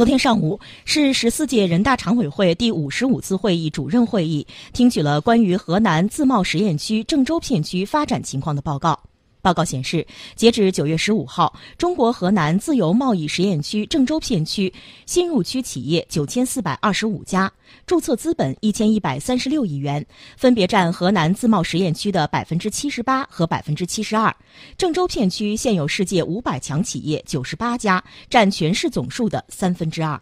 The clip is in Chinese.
昨天上午市十四届人大常委会第五十五次会议主任会议，听取了关于河南自贸试验区郑州片区发展情况的报告。报告显示，截至九月十五号，中国河南自由贸易实验区郑州片区新入区企业九千四百二十五家，注册资本一千一百三十六亿元，分别占河南自贸实验区的百分之七十八和百分之七十二。郑州片区现有世界五百强企业九十八家，占全市总数的三分之二。